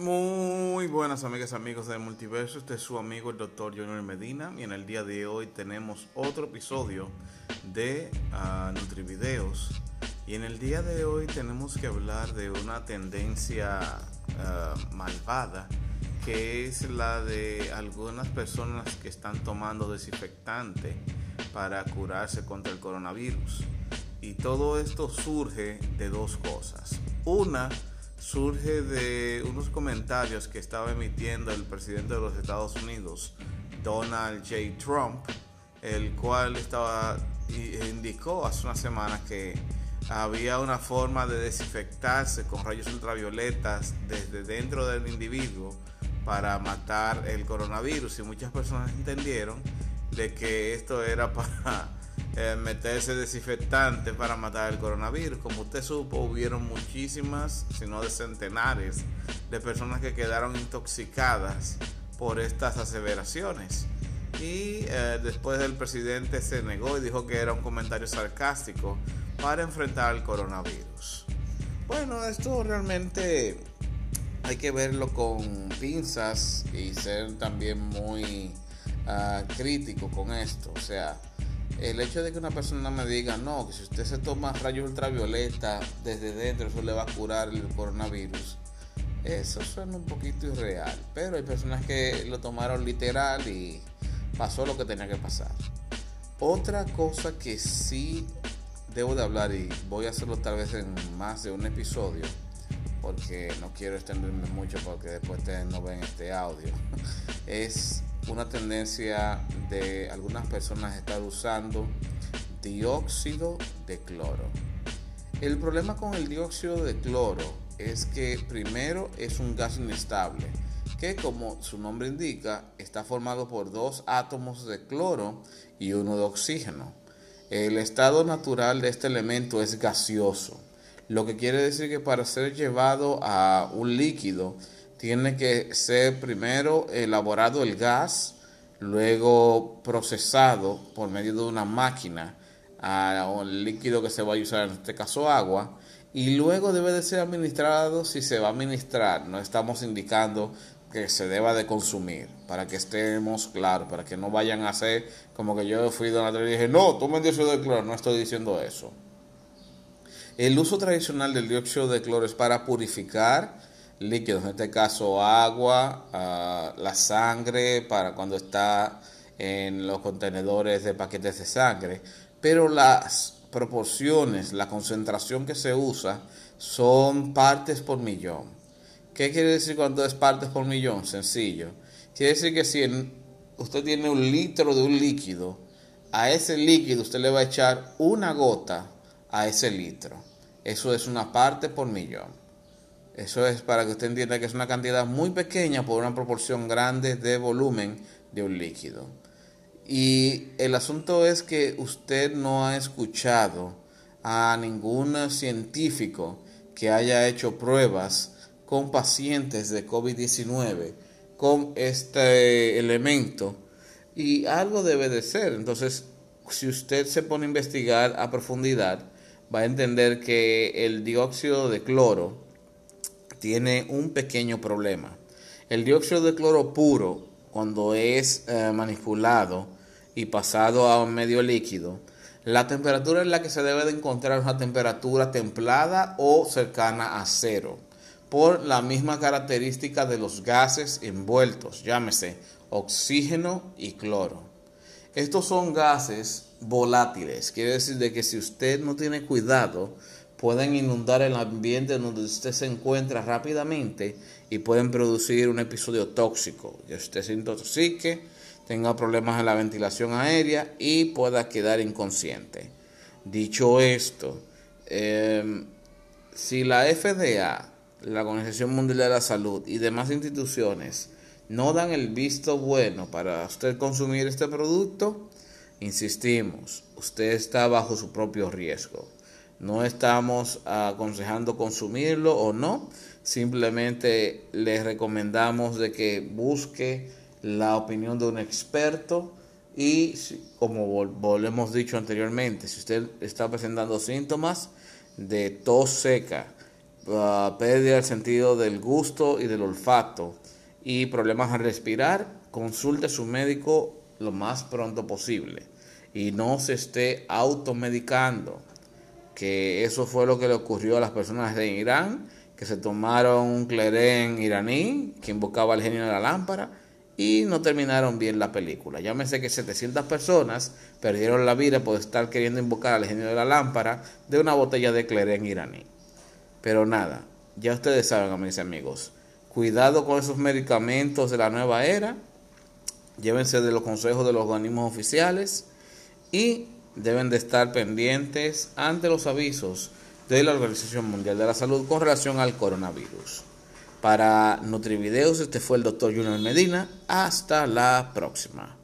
Muy buenas amigas, amigos del multiverso. Este es su amigo el doctor Junior Medina y en el día de hoy tenemos otro episodio de uh, Nutrivideos. Y en el día de hoy tenemos que hablar de una tendencia uh, malvada que es la de algunas personas que están tomando desinfectante para curarse contra el coronavirus. Y todo esto surge de dos cosas. Una, surge de unos comentarios que estaba emitiendo el presidente de los Estados Unidos, Donald J. Trump, el cual estaba indicó hace una semana que había una forma de desinfectarse con rayos ultravioletas desde dentro del individuo para matar el coronavirus y muchas personas entendieron de que esto era para eh, meterse desinfectante para matar el coronavirus. Como usted supo, hubieron muchísimas, si no de centenares, de personas que quedaron intoxicadas por estas aseveraciones. Y eh, después el presidente se negó y dijo que era un comentario sarcástico para enfrentar el coronavirus. Bueno, esto realmente hay que verlo con pinzas y ser también muy uh, crítico con esto. O sea, el hecho de que una persona me diga, no, que si usted se toma rayos ultravioleta desde dentro, eso le va a curar el coronavirus. Eso suena un poquito irreal, pero hay personas que lo tomaron literal y pasó lo que tenía que pasar. Otra cosa que sí debo de hablar y voy a hacerlo tal vez en más de un episodio, porque no quiero extenderme mucho porque después ustedes no ven este audio, es una tendencia de algunas personas estar usando dióxido de cloro. El problema con el dióxido de cloro es que primero es un gas inestable, que como su nombre indica está formado por dos átomos de cloro y uno de oxígeno. El estado natural de este elemento es gaseoso, lo que quiere decir que para ser llevado a un líquido tiene que ser primero elaborado el gas, luego procesado por medio de una máquina al líquido que se va a usar, en este caso agua, y luego debe de ser administrado si se va a administrar. No estamos indicando que se deba de consumir, para que estemos claros, para que no vayan a hacer como que yo fui donde y dije, no, tomen dióxido de cloro, no estoy diciendo eso. El uso tradicional del dióxido de cloro es para purificar líquidos, en este caso agua, ah, la sangre para cuando está en los contenedores de paquetes de sangre, pero las proporciones, la concentración que se usa son partes por millón. ¿Qué quiere decir cuando es partes por millón? Sencillo. Quiere decir que si usted tiene un litro de un líquido, a ese líquido usted le va a echar una gota a ese litro. Eso es una parte por millón. Eso es para que usted entienda que es una cantidad muy pequeña por una proporción grande de volumen de un líquido. Y el asunto es que usted no ha escuchado a ningún científico que haya hecho pruebas con pacientes de COVID-19 con este elemento y algo debe de ser. Entonces, si usted se pone a investigar a profundidad, va a entender que el dióxido de cloro tiene un pequeño problema. El dióxido de cloro puro, cuando es eh, manipulado y pasado a un medio líquido, la temperatura en la que se debe de encontrar es una temperatura templada o cercana a cero, por la misma característica de los gases envueltos, llámese oxígeno y cloro. Estos son gases volátiles, quiere decir de que si usted no tiene cuidado, pueden inundar el ambiente donde usted se encuentra rápidamente y pueden producir un episodio tóxico, que usted se intoxique, tenga problemas en la ventilación aérea y pueda quedar inconsciente. Dicho esto, em, si la FDA, la Organización Mundial de la Salud y demás instituciones no dan el visto bueno para usted consumir este producto, insistimos, usted está bajo su propio riesgo. No estamos aconsejando consumirlo o no, simplemente les recomendamos de que busque la opinión de un experto y como lo hemos dicho anteriormente, si usted está presentando síntomas de tos seca, uh, pérdida del sentido del gusto y del olfato y problemas al respirar, consulte a su médico lo más pronto posible y no se esté automedicando, que eso fue lo que le ocurrió a las personas de Irán, que se tomaron un clerén iraní que invocaba el genio de la lámpara y no terminaron bien la película. Llámese que 700 personas perdieron la vida por estar queriendo invocar al genio de la lámpara de una botella de clerén iraní. Pero nada, ya ustedes saben, mis amigos, cuidado con esos medicamentos de la nueva era, llévense de los consejos de los organismos oficiales y deben de estar pendientes ante los avisos de la Organización Mundial de la Salud con relación al coronavirus. Para Nutrivideos, este fue el doctor Junior Medina. Hasta la próxima.